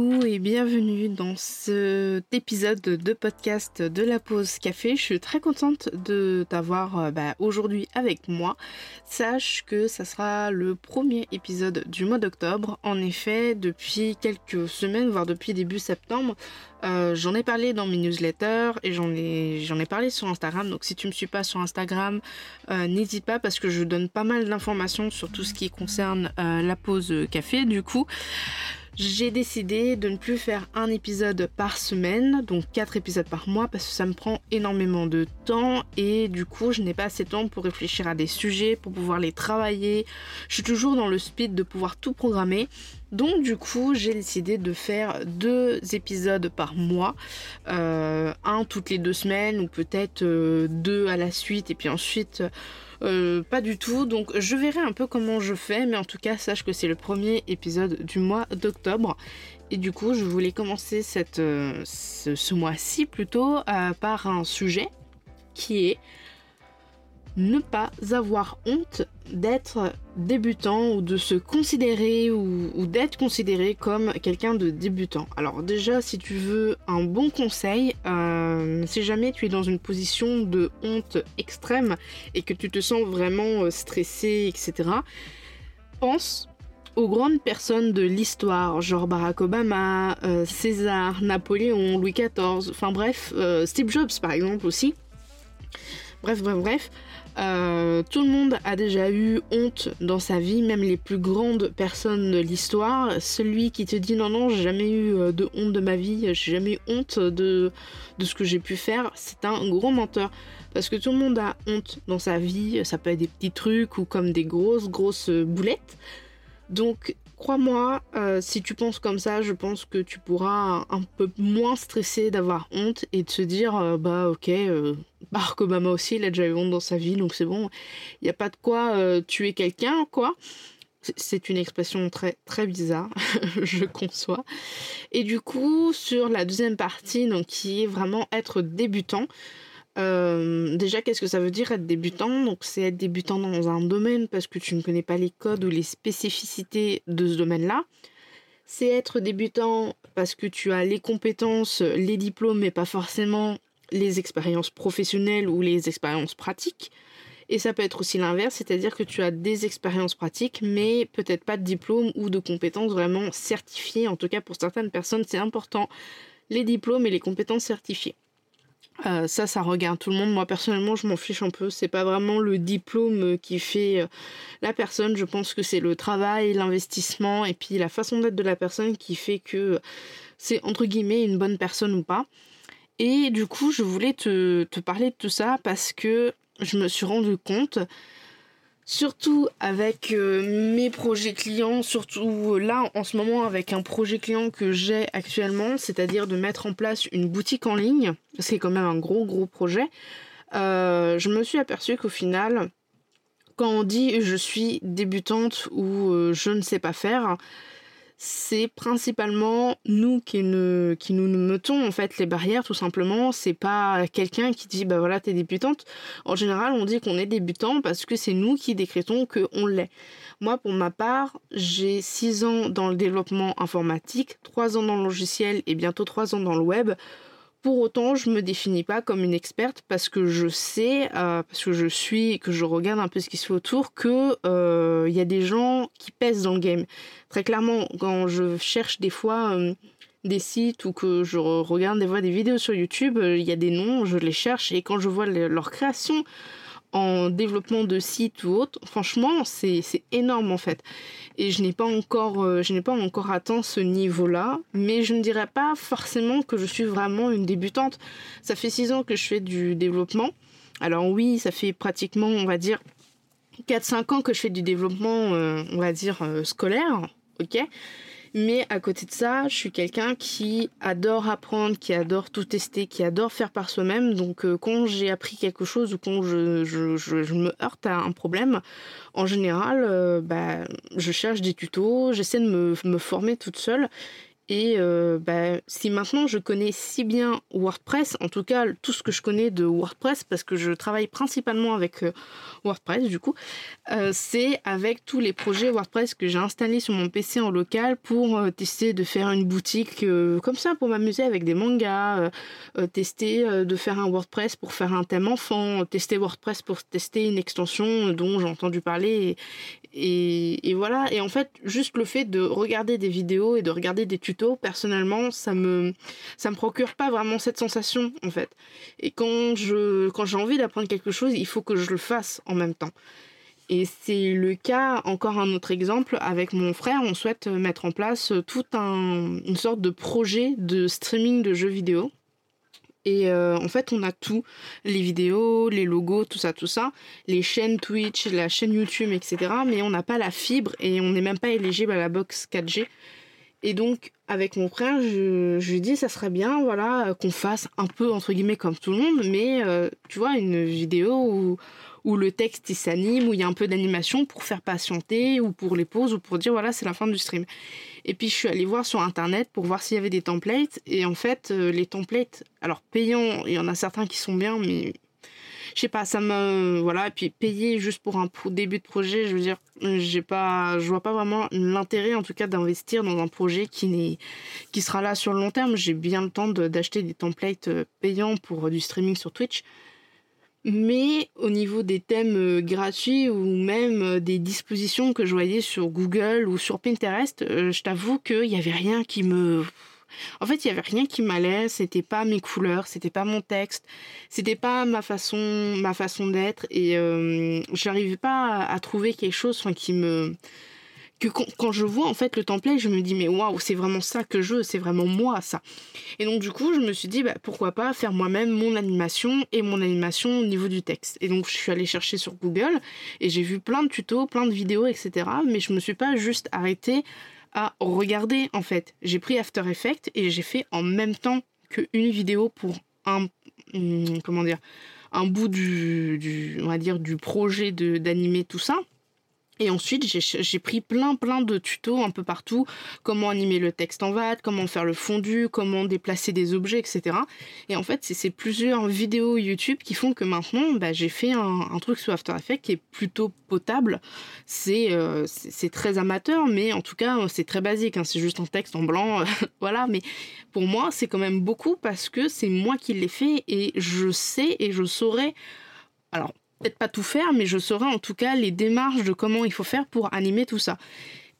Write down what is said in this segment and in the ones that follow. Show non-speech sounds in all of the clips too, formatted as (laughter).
Et bienvenue dans cet épisode de podcast de la pause café. Je suis très contente de t'avoir euh, bah, aujourd'hui avec moi. Sache que ça sera le premier épisode du mois d'octobre. En effet, depuis quelques semaines, voire depuis début septembre, euh, j'en ai parlé dans mes newsletters et j'en ai, j'en ai parlé sur Instagram. Donc si tu me suis pas sur Instagram, euh, n'hésite pas parce que je donne pas mal d'informations sur tout ce qui concerne la pause café. Du coup, j'ai décidé de ne plus faire un épisode par semaine, donc quatre épisodes par mois, parce que ça me prend énormément de temps et du coup je n'ai pas assez de temps pour réfléchir à des sujets, pour pouvoir les travailler. Je suis toujours dans le speed de pouvoir tout programmer. Donc du coup j'ai décidé de faire deux épisodes par mois, euh, un toutes les deux semaines ou peut-être euh, deux à la suite et puis ensuite pas du tout. Donc je verrai un peu comment je fais, mais en tout cas sache que c'est le premier épisode du mois d'octobre. Et du coup je voulais commencer cette, euh, ce, mois-ci plutôt euh, par un sujet qui est ne pas avoir honte d'être débutant ou de se considérer ou, d'être considéré comme quelqu'un de débutant. Alors déjà, si tu veux un bon conseil, euh, si jamais tu es dans une position de honte extrême et que tu te sens vraiment euh, stressé, etc., pense aux grandes personnes de l'histoire, genre Barack Obama, euh, César, Napoléon, Louis XIV, enfin bref, Steve Jobs par exemple aussi. Bref, bref, bref. Euh, tout le monde a déjà eu honte dans sa vie, même les plus grandes personnes de l'histoire. Celui qui te dit non, non, j'ai jamais eu euh, de honte de ma vie, j'ai jamais eu honte de, de ce que j'ai pu faire, c'est un gros menteur. Parce que tout le monde a honte dans sa vie, ça peut être des petits trucs ou comme des grosses, grosses boulettes. Donc crois-moi, euh, si tu penses comme ça, je pense que tu pourras un peu moins stresser d'avoir honte et de se dire, euh, bah ok, euh, Barack Obama aussi, il a déjà eu honte dans sa vie, donc c'est bon, il n'y a pas de quoi euh, tuer quelqu'un, quoi. C'est une expression très très bizarre, (laughs) je conçois. Et du coup, sur la deuxième partie, donc qui est vraiment être débutant, euh, déjà, qu'est-ce que ça veut dire être débutant? Donc, c'est être débutant dans un domaine parce que tu ne connais pas les codes ou les spécificités de ce domaine-là. C'est être débutant parce que tu as les compétences, les diplômes, mais pas forcément les expériences professionnelles ou les expériences pratiques. Et ça peut être aussi l'inverse, c'est-à-dire que tu as des expériences pratiques, mais peut-être pas de diplôme ou de compétences vraiment certifiées. En tout cas, pour certaines personnes, c'est important les diplômes et les compétences certifiées. Euh, ça, ça regarde tout le monde. Moi, personnellement, je m'en fiche un peu. C'est pas vraiment le diplôme qui fait euh, la personne. Je pense que c'est le travail, l'investissement et puis la façon d'être de la personne qui fait que c'est entre guillemets une bonne personne ou pas. Et du coup, je voulais te, te parler de tout ça parce que je me suis rendu compte Surtout avec euh, mes projets clients, surtout là en ce moment avec un projet client que j'ai actuellement, c'est-à-dire de mettre en place une boutique en ligne, c'est quand même un gros gros projet. Euh, je me suis aperçue qu'au final, quand on dit je suis débutante ou euh, je ne sais pas faire, c'est principalement nous qui, ne, qui nous mettons en fait les barrières tout simplement. C'est pas quelqu'un qui dit bah voilà t'es débutante. En général on dit qu'on est débutant parce que c'est nous qui décrétons qu'on l'est. Moi pour ma part j'ai 6 ans dans le développement informatique, 3 ans dans le logiciel et bientôt 3 ans dans le web. Pour autant, je me définis pas comme une experte parce que je sais, euh, parce que je suis, que je regarde un peu ce qui se fait autour, que euh, il y a des gens qui pèsent dans le game. Très clairement, quand je cherche des fois euh, des sites ou que je regarde des fois des vidéos sur YouTube, il y a des noms, je les cherche et quand je vois leur création en développement de site ou autre, franchement, c'est énorme en fait. Et je n'ai pas encore, euh, je n'ai pas encore atteint ce niveau-là, mais je ne dirais pas forcément que je suis vraiment une débutante. Ça fait six ans que je fais du développement. Alors oui, ça fait pratiquement, on va dire, 4-5 ans que je fais du développement, euh, on va dire, euh, scolaire, ok? Mais à côté de ça, je suis quelqu'un qui adore apprendre, qui adore tout tester, qui adore faire par soi-même. Donc euh, quand j'ai appris quelque chose ou quand je, me heurte à un problème, en général, bah, je cherche des tutos, j'essaie de me former toute seule. Et euh, bah, si maintenant je connais si bien WordPress, en tout cas tout ce que je connais de WordPress, parce que je travaille principalement avec euh, WordPress du coup, euh, c'est avec tous les projets WordPress que j'ai installés sur mon PC en local pour tester de faire une boutique comme ça pour m'amuser avec des mangas, tester de faire un WordPress pour faire un thème enfant, tester WordPress pour tester une extension dont j'ai entendu parler et, voilà. Et en fait, juste le fait de regarder des vidéos et de regarder des tutos, personnellement, ça me, ça me procure pas vraiment cette sensation, en fait. Et quand je, quand j'ai envie d'apprendre quelque chose, il faut que je le fasse en même temps. Et c'est le cas, encore un autre exemple, avec mon frère, on souhaite mettre en place tout un, une sorte de projet de streaming de jeux vidéo. Et euh, en fait, on a tout, les vidéos, les logos, tout ça, tout ça, les chaînes Twitch, la chaîne YouTube, etc. Mais on n'a pas la fibre et on n'est même pas éligible à la box 4G. Et donc, avec mon frère, je, lui dis, ça serait bien, voilà, qu'on fasse un peu, entre guillemets, comme tout le monde, mais euh, tu vois, une vidéo où, le texte s'anime, où il y a un peu d'animation pour faire patienter, ou pour les pauses, ou pour dire, voilà, c'est la fin du stream. Et puis je suis allée voir sur internet pour voir s'il y avait des templates. Et en fait, euh, les templates, alors payants, il y en a certains qui sont bien, mais je sais pas, ça me voilà. Et puis payer juste pour un début de projet, je veux dire, j'ai pas, je vois pas vraiment l'intérêt en tout cas d'investir dans un projet qui qui sera là sur le long terme. J'ai bien le temps d'acheter des templates euh, payants pour euh, du streaming sur Twitch. Mais au niveau des thèmes euh, gratuits ou même des dispositions que je voyais sur Google ou sur Pinterest, je t'avoue qu'il n'y avait rien qui me... En fait, il y avait rien qui m'allait, c'était pas mes couleurs, c'était pas mon texte, c'était pas ma façon, ma façon d'être et euh, j'arrivais pas à, trouver quelque chose qui me que quand, je vois en fait le template, je me dis mais waouh, c'est vraiment ça que je veux, c'est vraiment moi ça. Et donc du coup, je me suis dit bah, pourquoi pas faire moi-même mon animation et mon animation au niveau du texte. Et donc je suis allée chercher sur Google et j'ai vu plein de tutos, plein de vidéos, etc. Mais je me suis pas juste arrêtée à regarder en fait. J'ai pris After Effects et j'ai fait en même temps qu'une vidéo pour un hum, comment dire un bout du, du on va dire du projet d'animer tout ça et ensuite, j'ai pris plein plein de tutos un peu partout, comment animer le texte en VAT, comment faire le fondu, comment déplacer des objets, etc. Et en fait, c'est ces plusieurs vidéos YouTube qui font que maintenant, bah, j'ai fait un, truc sur After Effects qui est plutôt potable. Euh, c'est très amateur, mais en tout cas, c'est très basique. Hein. c'est juste un texte en blanc, (laughs) voilà. Mais pour moi, c'est quand même beaucoup parce que c'est moi qui l'ai fait et je sais et je saurais alors peut-être pas tout faire, mais je saurai en tout cas les démarches de comment il faut faire pour animer tout ça.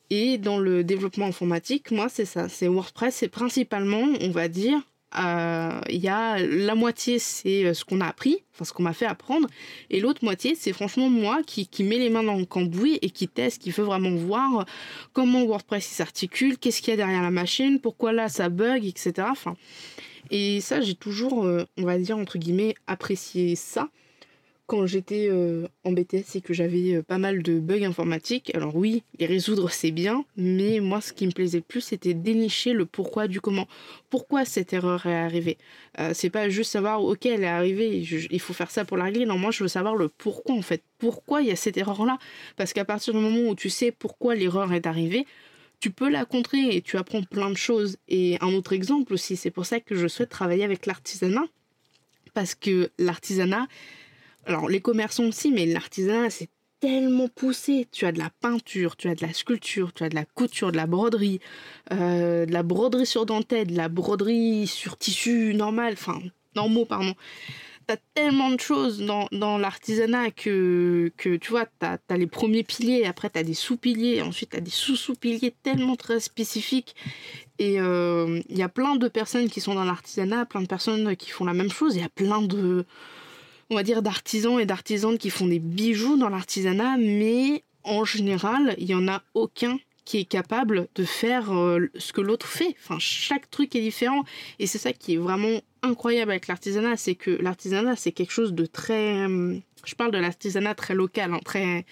Et dans le développement informatique, moi, c'est ça. C'est WordPress, c'est principalement, on va dire, euh, il y a la moitié, c'est euh, ce qu'on a appris, enfin ce qu'on m'a fait apprendre, et l'autre moitié, c'est franchement moi qui, qui met les mains dans le cambouis et qui teste, qui veut vraiment voir comment WordPress s'articule, qu'est-ce qu'il y a derrière la machine, pourquoi là ça bug, etc. Enfin, et ça, j'ai toujours, euh, on va dire, entre guillemets, apprécié ça quand j'étais euh, en BTS que j'avais euh, pas mal de bugs informatiques. Alors oui, les résoudre c'est bien, mais moi ce qui me plaisait le plus c'était dénicher le pourquoi du comment. Pourquoi cette erreur est arrivée? Euh, C'est pas juste savoir ok elle est arrivée, il faut faire ça pour la régler. Non, moi je veux savoir le pourquoi en fait. Pourquoi il y a cette erreur là Parce qu'à partir du moment où tu sais pourquoi l'erreur est arrivée, tu peux la contrer et tu apprends plein de choses. Et un autre exemple aussi, c'est pour ça que je souhaite travailler avec l'artisanat. Parce que l'artisanat, alors les commerçants aussi, mais l'artisanat, c'est tellement poussé. Tu as de la peinture, tu as de la sculpture, tu as de la couture, de la broderie, euh, de la broderie sur dentelle, de la broderie sur tissu normal, enfin, normaux, pardon. Tu as tellement de choses dans, dans l'artisanat que, que, tu vois, tu as, les premiers piliers, après tu as des sous-piliers, ensuite tu as des sous-sous-piliers tellement très spécifiques. Et il euh, y a plein de personnes qui sont dans l'artisanat, plein de personnes qui font la même chose, il y a plein de on va dire, d'artisans et d'artisanes qui font des bijoux dans l'artisanat, mais en général, il n'y en a aucun qui est capable de faire euh, ce que l'autre fait. Enfin, chaque truc est différent. Et c'est ça qui est vraiment incroyable avec l'artisanat, c'est que l'artisanat, c'est quelque chose de très... Euh, je parle de l'artisanat très local, hein, très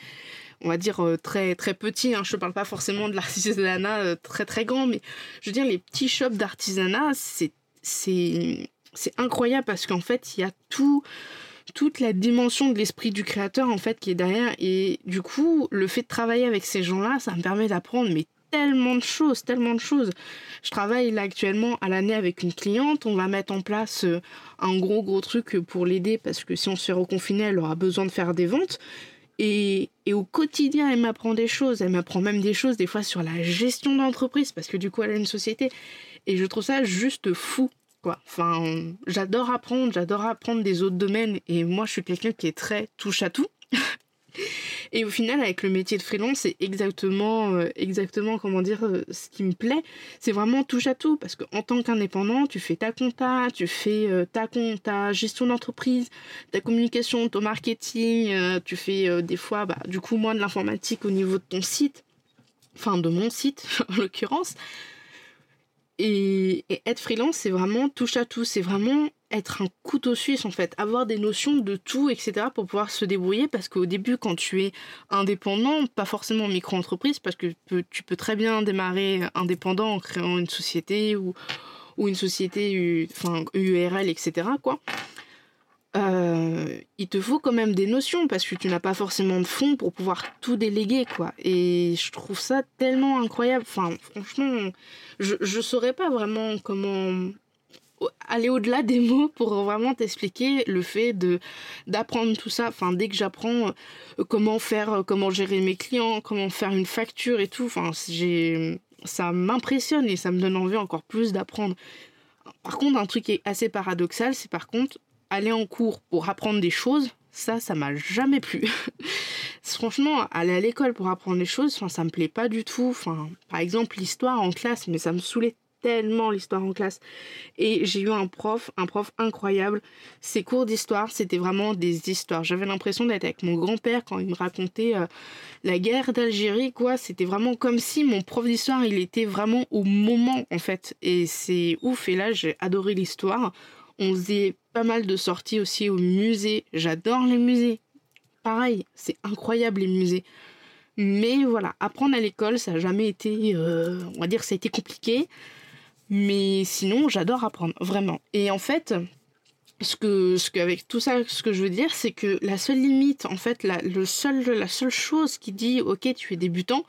on va dire très très petits. Hein. Je ne parle pas forcément de l'artisanat très très grand, mais je veux dire les petits shops d'artisanat, c'est c'est incroyable parce qu'en fait il y a tout toute la dimension de l'esprit du créateur en fait qui est derrière. Et du coup le fait de travailler avec ces gens-là ça me permet d'apprendre mais tellement de choses tellement de choses. Je travaille là actuellement à l'année avec une cliente. On va mettre en place euh, un gros gros truc pour l'aider parce que si on se fait reconfiner elle aura besoin de faire des ventes. Et, et au quotidien elle m'apprend des choses. Elle m'apprend même des choses des fois sur la gestion d'entreprise parce que du coup elle a une société. Et je trouve ça juste fou quoi. Enfin, j'adore apprendre, j'adore apprendre des autres domaines et moi je suis quelqu'un qui est très touche à tout. (laughs) et au final, avec le métier de freelance, c'est exactement, euh, exactement comment dire, euh, ce qui me plaît. C'est vraiment touche à tout parce qu'en tant qu'indépendant, tu fais ta compta, tu fais euh, ta ta gestion d'entreprise, ta communication, ton marketing, tu fais des fois, bah, du coup, moi de l'informatique au niveau de ton site, enfin de mon site (laughs) en l'occurrence. Et, être freelance, c'est vraiment touche à tout. C'est vraiment être un couteau suisse en fait, avoir des notions de tout, etc. pour pouvoir se débrouiller. Parce qu'au début, quand tu es indépendant, pas forcément micro-entreprise, parce que tu peux très bien démarrer indépendant en créant une société ou, une société, URL, etc. quoi. Euh, il te faut quand même des notions parce que tu n'as pas forcément de fonds pour pouvoir tout déléguer quoi. Et je trouve ça tellement incroyable. Enfin, franchement, je ne saurais pas vraiment comment aller au-delà des mots pour vraiment t'expliquer le fait de d'apprendre tout ça. Enfin, dès que j'apprends euh, comment faire, euh, comment gérer mes clients, comment faire une facture et tout, enfin, j'ai ça m'impressionne et ça me donne envie encore plus d'apprendre. Par contre, un truc qui est assez paradoxal, c'est par contre aller en cours pour apprendre des choses, ça, ça m'a jamais plu. (laughs) Franchement, aller à l'école pour apprendre des choses, ça me plaît pas du tout. Par exemple, l'histoire en classe, mais ça me saoulait tellement l'histoire en classe. Et j'ai eu un prof, un prof incroyable. Ses cours d'histoire, c'était vraiment des histoires. J'avais l'impression d'être avec mon grand-père quand il me racontait euh, la guerre d'Algérie, quoi. C'était vraiment comme si mon prof d'histoire, il était vraiment au moment, en fait. Et c'est ouf. Et là, j'ai adoré l'histoire. On faisait pas mal de sorties aussi au musée. J'adore les musées. Pareil, c'est incroyable les musées. Mais voilà, apprendre à l'école, ça n'a jamais été, euh, on va dire, ça a été compliqué. Mais sinon, j'adore apprendre, vraiment. Et en fait, ce que, ce avec tout ça, ce que je veux dire, c'est que la seule limite, en fait, la, le seul, la seule chose qui dit, ok, tu es débutant,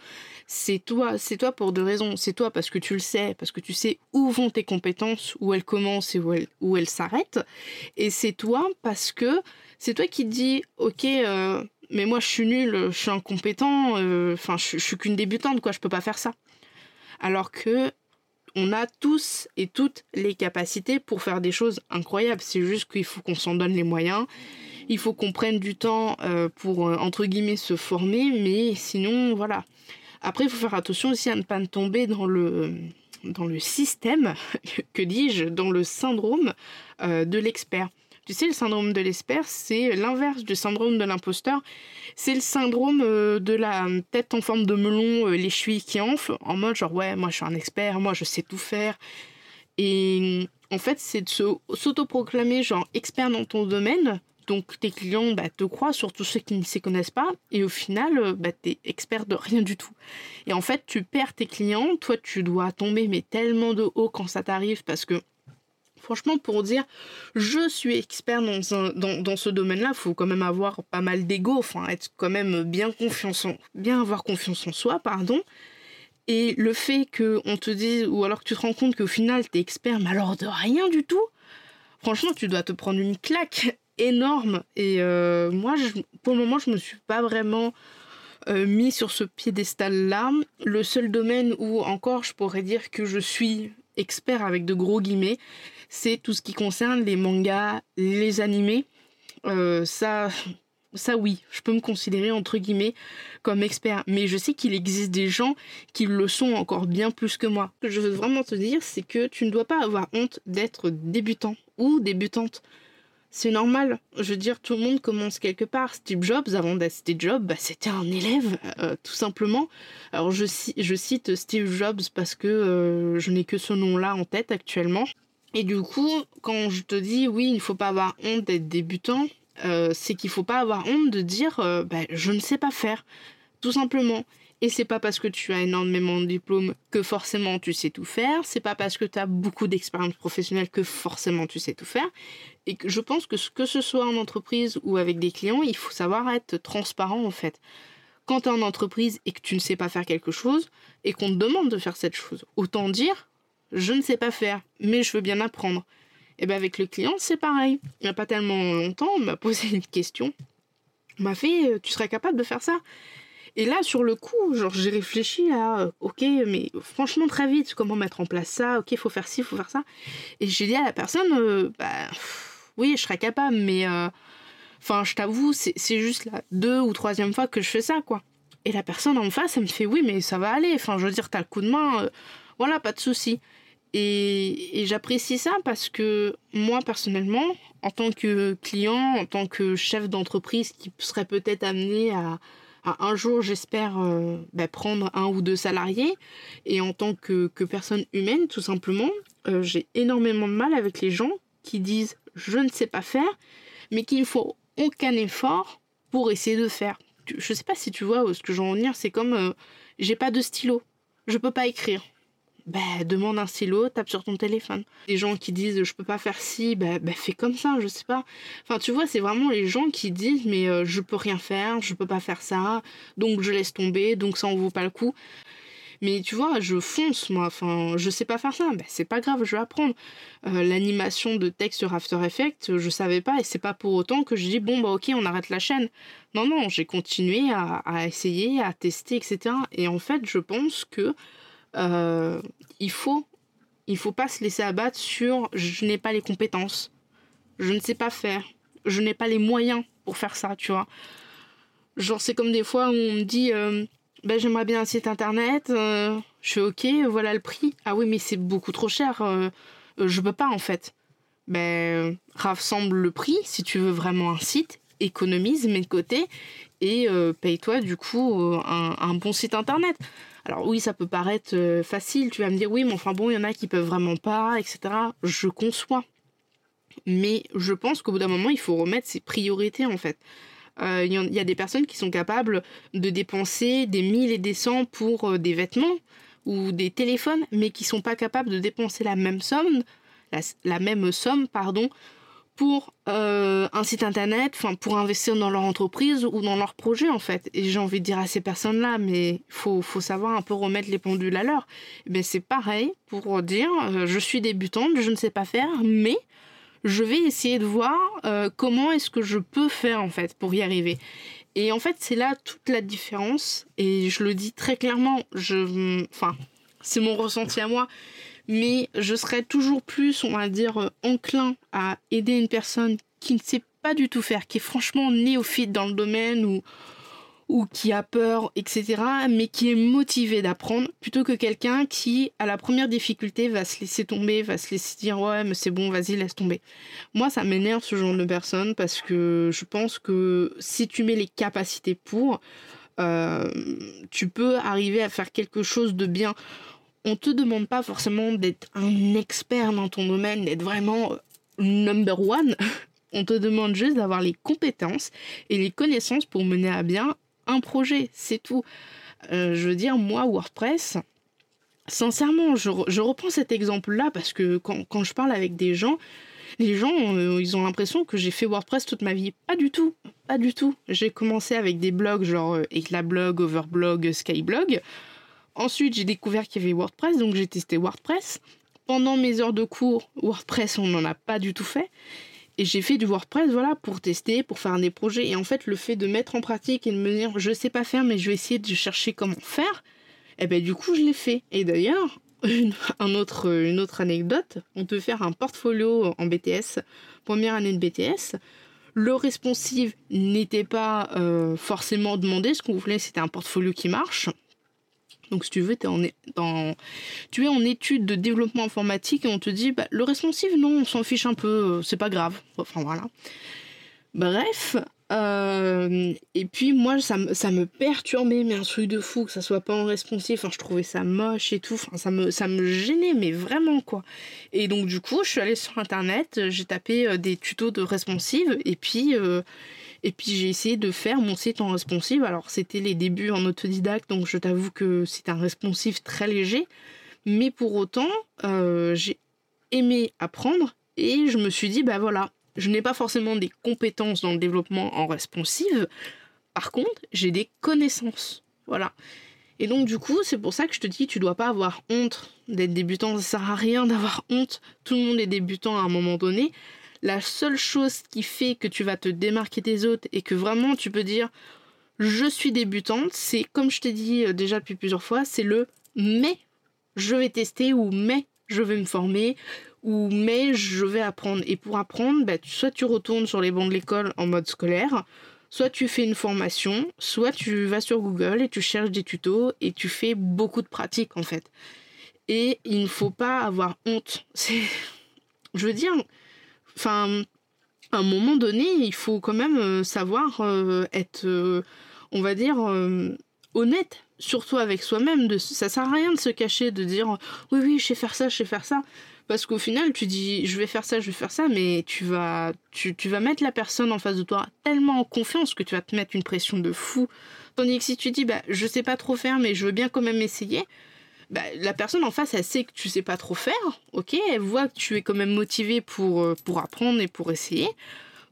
c'est toi, c'est toi pour deux raisons. C'est toi parce que tu le sais, parce que tu sais où vont tes compétences, où elles commencent et où elles, s'arrêtent. Et c'est toi parce que c'est toi qui dis, ok, euh, mais moi je suis nul, je suis incompétent, euh, enfin je, je suis qu'une débutante, quoi, je peux pas faire ça. Alors que on a tous et toutes les capacités pour faire des choses incroyables. C'est juste qu'il faut qu'on s'en donne les moyens. Il faut qu'on prenne du temps euh, pour, entre guillemets, se former. Mais sinon, voilà. Après, il faut faire attention aussi à ne pas tomber dans le, dans le système, (laughs) que dis-je, dans le syndrome euh, de l'expert. Tu sais, le syndrome de l'expert, c'est l'inverse du syndrome de l'imposteur. C'est le syndrome euh, de la tête en forme de melon, euh, les chevilles qui enflent, en mode genre, ouais, moi je suis un expert, moi je sais tout faire. Et en fait, c'est de s'autoproclamer genre expert dans ton domaine donc tes clients bah, te croient, surtout ceux qui ne s'y connaissent pas, et au final, euh, bah, tu es expert de rien du tout. Et en fait, tu perds tes clients, toi tu dois tomber mais tellement de haut quand ça t'arrive parce que franchement, pour dire je suis expert dans, ce domaine-là, il faut quand même avoir pas mal d'ego, enfin être quand même bien confiance en, bien avoir confiance en soi, pardon. Et le fait qu'on te dise, ou alors que tu te rends compte qu'au final, tu es expert, mais alors de rien du tout, franchement, tu dois te prendre une claque énorme. Et euh, moi, pour le moment, je me suis pas vraiment euh, mis sur ce piédestal-là. Le seul domaine où encore je pourrais dire que je suis expert avec de gros guillemets, c'est tout ce qui concerne les mangas, les animés. Euh, ça, ça oui, je peux me considérer entre guillemets comme expert, mais je sais qu'il existe des gens qui le sont encore bien plus que moi. Ce que je veux vraiment te dire, c'est que tu ne dois pas avoir honte d'être débutant ou débutante c'est normal. Je veux dire, tout le monde commence quelque part. Steve Jobs, avant d'être Steve Jobs, bah, c'était un élève, euh, tout simplement. Alors, je, je, cite Steve Jobs parce que euh, je n'ai que ce nom-là en tête actuellement. Et du coup, quand je te dis, oui, il ne faut pas avoir honte d'être débutant, euh, c'est qu'il ne faut pas avoir honte de dire, bah, je ne sais pas faire. Tout simplement. Et c'est pas parce que tu as énormément de diplômes que forcément tu sais tout faire. C'est pas parce que tu as beaucoup d'expérience professionnelle que forcément tu sais tout faire. Et je pense que que ce soit en entreprise ou avec des clients, il faut savoir être transparent en fait. Quand tu es en entreprise et que tu ne sais pas faire quelque chose et qu'on te demande de faire cette chose, autant dire je ne sais pas faire, mais je veux bien apprendre. Et bien avec le client, c'est pareil. Il n'y a pas tellement longtemps, on m'a (laughs) posé une question. On m'a fait euh, tu serais capable de faire ça? Et là, sur le coup, genre, j'ai réfléchi à, euh, ok, mais franchement, très vite, comment mettre en place ça, ok, faut faire ci, faut faire ça. Et j'ai dit à la personne, euh, bah, oui, je serais capable, mais, euh, enfin, je t'avoue, c'est juste la deux ou troisième fois que je fais ça, quoi. Et la personne en face, elle me fait, oui, mais ça va aller, enfin, je veux dire, t'as le coup de main, voilà, pas de souci. Et, et j'apprécie ça parce que moi, personnellement, en tant que client, en tant que chef d'entreprise qui serait peut-être amené à un jour, j'espère euh, bah, prendre un ou deux salariés. Et en tant que, personne humaine, tout simplement, euh, j'ai énormément de mal avec les gens qui disent je ne sais pas faire, mais qu'il ne faut aucun effort pour essayer de faire. Je ne sais pas si tu vois ce que j'en veux dire, c'est comme euh, j'ai pas de stylo, je peux pas écrire bah, demande un stylo, tape sur ton téléphone. Les gens qui disent je peux pas faire ci, bah, bah fais comme ça, je sais pas. Enfin, tu vois, c'est vraiment les gens qui disent mais euh, je peux rien faire, je peux pas faire ça, donc je laisse tomber, donc ça en vaut pas le coup. Mais tu vois, je fonce moi, enfin, je sais pas faire ça, bah, c'est pas grave, je vais apprendre. Euh, l'animation de texte sur After Effects, je savais pas et c'est pas pour autant que je dis bon bah ok, on arrête la chaîne. Non, non, j'ai continué à, à essayer, à tester, etc. Et en fait, je pense que euh, il faut il faut pas se laisser abattre sur je n'ai pas les compétences, je ne sais pas faire, je n'ai pas les moyens pour faire ça, tu vois. Genre c'est comme des fois où on me dit euh, ben, j'aimerais bien un site internet, euh, je fais ok, voilà le prix. Ah oui mais c'est beaucoup trop cher, je peux pas en fait. Ben rassemble le prix si tu veux vraiment un site, économise, mets de côté et paye-toi du coup un, un bon site internet. Alors oui, ça peut paraître euh, facile, tu vas me dire oui, mais enfin bon, il y en a qui peuvent vraiment pas, etc. Je conçois. Mais je pense qu'au bout d'un moment, il faut remettre ses priorités en fait. Euh, il y, a des personnes qui sont capables de dépenser des mille et des cents pour euh, des vêtements ou des téléphones, mais qui sont pas capables de dépenser la même somme, la même somme, pardon, pour euh, un site internet, enfin pour investir dans leur entreprise ou dans leur projet en fait. Et j'ai envie de dire à ces personnes-là, mais faut faut savoir un peu remettre les pendules à l'heure. Mais c'est pareil pour dire, euh, je suis débutante, je ne sais pas faire, mais je vais essayer de voir euh, comment est-ce que je peux faire en fait pour y arriver. Et en fait, c'est là toute la différence. Et je le dis très clairement, je, enfin, c'est mon ressenti à moi mais je serais toujours plus, on va dire, euh, enclin à aider une personne qui ne sait pas du tout faire, qui est franchement néophyte dans le domaine ou, qui a peur, etc., mais qui est motivé d'apprendre, plutôt que quelqu'un qui, à la première difficulté, va se laisser tomber, va se laisser dire ouais, mais c'est bon, vas-y, laisse tomber. Moi, ça m'énerve ce genre de personne parce que je pense que si tu mets les capacités pour, euh, tu peux arriver à faire quelque chose de bien on te demande pas forcément d'être un expert dans ton domaine, d'être vraiment euh, number one. (laughs) On te demande juste d'avoir les compétences et les connaissances pour mener à bien un projet, c'est tout. Euh, je veux dire, moi, WordPress, sincèrement, je, reprends cet exemple-là parce que quand, je parle avec des gens, les gens, euh, ils ont l'impression que j'ai fait WordPress toute ma vie. Pas du tout, pas du tout. J'ai commencé avec des blogs genre Eclablog, Overblog, Skyblog. Ensuite, j'ai découvert qu'il y avait WordPress, donc j'ai testé WordPress. Pendant mes heures de cours, WordPress, on n'en a pas du tout fait. Et j'ai fait du WordPress, voilà, pour tester, pour faire des projets. Et en fait, le fait de mettre en pratique et de me dire, je sais pas faire, mais je vais essayer de chercher comment faire, et eh ben du coup, je l'ai fait. Et d'ailleurs, (laughs) une, autre, une autre anecdote, on peut faire un portfolio en BTS, première année de BTS. Le responsive n'était pas euh, forcément demandé, ce qu'on voulait, c'était un portfolio qui marche. Donc si tu veux, es en, tu es en étude de développement informatique et on te dit, bah, le responsive, non, on s'en fiche un peu, euh, c'est pas grave. Enfin voilà. Bref, euh, et puis moi, ça, me perturbait, mais un truc de fou, que ça soit pas en responsive. Enfin, je trouvais ça moche et tout. Enfin, ça me, ça me gênait, mais vraiment quoi. Et donc du coup, je suis allée sur internet, j'ai tapé euh, des tutos de responsive, et puis Et puis j'ai essayé de faire mon site en responsive. Alors c'était les débuts en autodidacte, donc je t'avoue que c'est un responsive très léger. Mais pour autant, euh, j'ai aimé apprendre et je me suis dit, bah voilà, je n'ai pas forcément des compétences dans le développement en responsive. Par contre, j'ai des connaissances. Voilà. Et donc du coup, c'est pour ça que je te dis, tu dois pas avoir honte d'être débutant. Ça sert à rien d'avoir honte. Tout le monde est débutant à un moment donné. La seule chose qui fait que tu vas te démarquer des autres et que vraiment tu peux dire je suis débutante, c'est comme je t'ai dit euh, déjà depuis plusieurs fois, c'est le mais je vais tester ou mais je vais me former ou mais je vais apprendre. Et pour apprendre, bah, soit tu retournes sur les bancs de l'école en mode scolaire, soit tu fais une formation, soit tu vas sur Google et tu cherches des tutos et tu fais beaucoup de pratiques en fait. Et il ne faut pas avoir honte. (laughs) C'est, je veux dire, enfin, à un moment donné, il faut quand même euh, savoir euh, être, euh, on va dire, honnête, surtout avec soi-même. De, ça sert à rien de se cacher, de dire oui, oui, je sais faire ça, je sais faire ça. Parce qu'au final, tu dis je vais faire ça, je vais faire ça, mais tu vas, tu, tu, vas mettre la personne en face de toi tellement en confiance que tu vas te mettre une pression de fou. Tandis que si tu dis bah je sais pas trop faire, mais je veux bien quand même essayer, bah, la personne en face, elle sait que tu sais pas trop faire, ok, elle voit que tu es quand même motivé pour, euh, pour apprendre et pour essayer.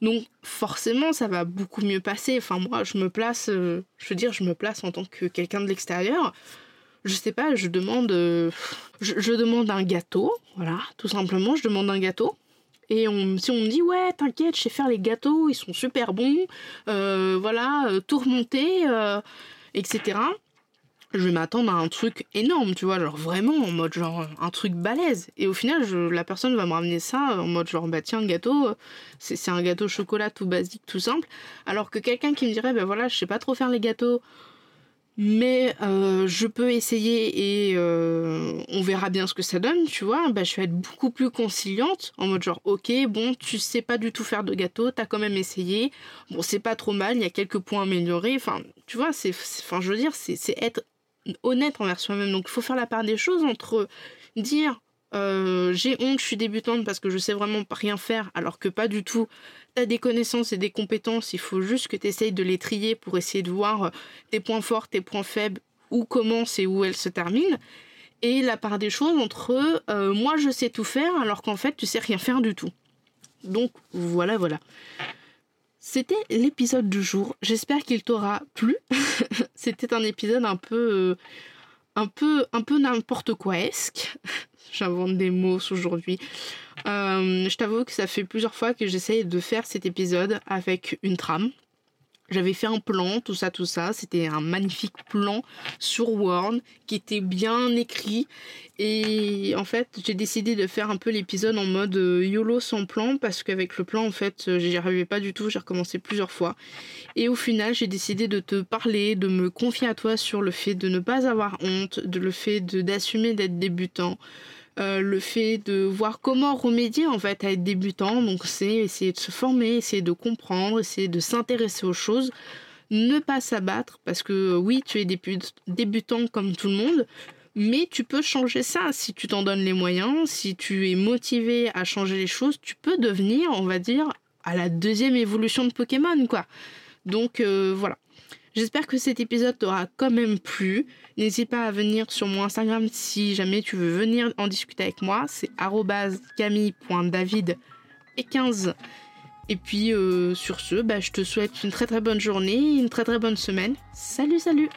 Donc forcément, ça va beaucoup mieux passer. Enfin moi, je me place, euh, je veux dire, je me place en tant que quelqu'un de l'extérieur je sais pas, je demande, euh, je, demande un gâteau, voilà, tout simplement, je demande un gâteau. Et on, si on me dit ouais, t'inquiète, je sais faire les gâteaux, ils sont super bons, voilà, tout remonter, etc. Je vais m'attendre à un truc énorme, tu vois, genre vraiment en mode genre un truc balèze. Et au final, la personne va me ramener ça en mode genre bah tiens, gâteau, c'est un gâteau chocolat tout basique, tout simple. Alors que quelqu'un qui me dirait bah voilà, je sais pas trop faire les gâteaux, mais euh, je peux essayer et euh, on verra bien ce que ça donne, tu vois. Bah, je vais être beaucoup plus conciliante en mode genre, ok, bon, tu sais pas du tout faire de gâteau, t'as quand même essayé. Bon, c'est pas trop mal, il y a quelques points améliorés. Enfin, tu vois, c'est, enfin, je veux dire, c'est, être honnête envers soi-même. Donc, il faut faire la part des choses entre dire euh, j'ai honte, je suis débutante parce que je sais vraiment rien faire, alors que pas du tout. Tu as des connaissances et des compétences, il faut juste que tu de les trier pour essayer de voir euh, tes points forts, tes points faibles, où commencent et où elles se terminent. Et la part des choses entre euh, moi je sais tout faire alors qu'en fait tu sais rien faire du tout. Donc voilà, voilà. C'était l'épisode du jour. J'espère qu'il t'aura plu. (laughs) C'était un épisode un peu, un peu, un peu n'importe quoi esque (laughs) j'invente des mots aujourd'hui. Euh, je t'avoue que ça fait plusieurs fois que j'essaye de faire cet épisode avec une trame. J'avais fait un plan, tout ça, tout ça. C'était un magnifique plan sur Word qui était bien écrit. Et en fait, j'ai décidé de faire un peu l'épisode en mode euh, YOLO sans plan parce qu'avec le plan, en fait, euh, j'y arrivais pas du tout. J'ai recommencé plusieurs fois. Et au final, j'ai décidé de te parler, de me confier à toi sur le fait de ne pas avoir honte, de le fait d'assumer d'être débutant, euh, le fait de voir comment remédier en fait à être débutant. Donc c'est essayer de se former, essayer de comprendre, essayer de s'intéresser aux choses, ne pas s'abattre parce que oui, tu es débutant comme tout le monde, mais tu peux changer ça si tu t'en donnes les moyens, si tu es motivé à changer les choses, tu peux devenir, on va dire, à la deuxième évolution de Pokémon quoi. Donc euh, voilà. J'espère que cet épisode t'aura quand même plu. N'hésite pas à venir sur mon Instagram si jamais tu veux venir en discuter avec moi. C'est camille.david et 15. Et puis euh, sur ce, bah, je te souhaite une très très bonne journée, une très très bonne semaine. Salut salut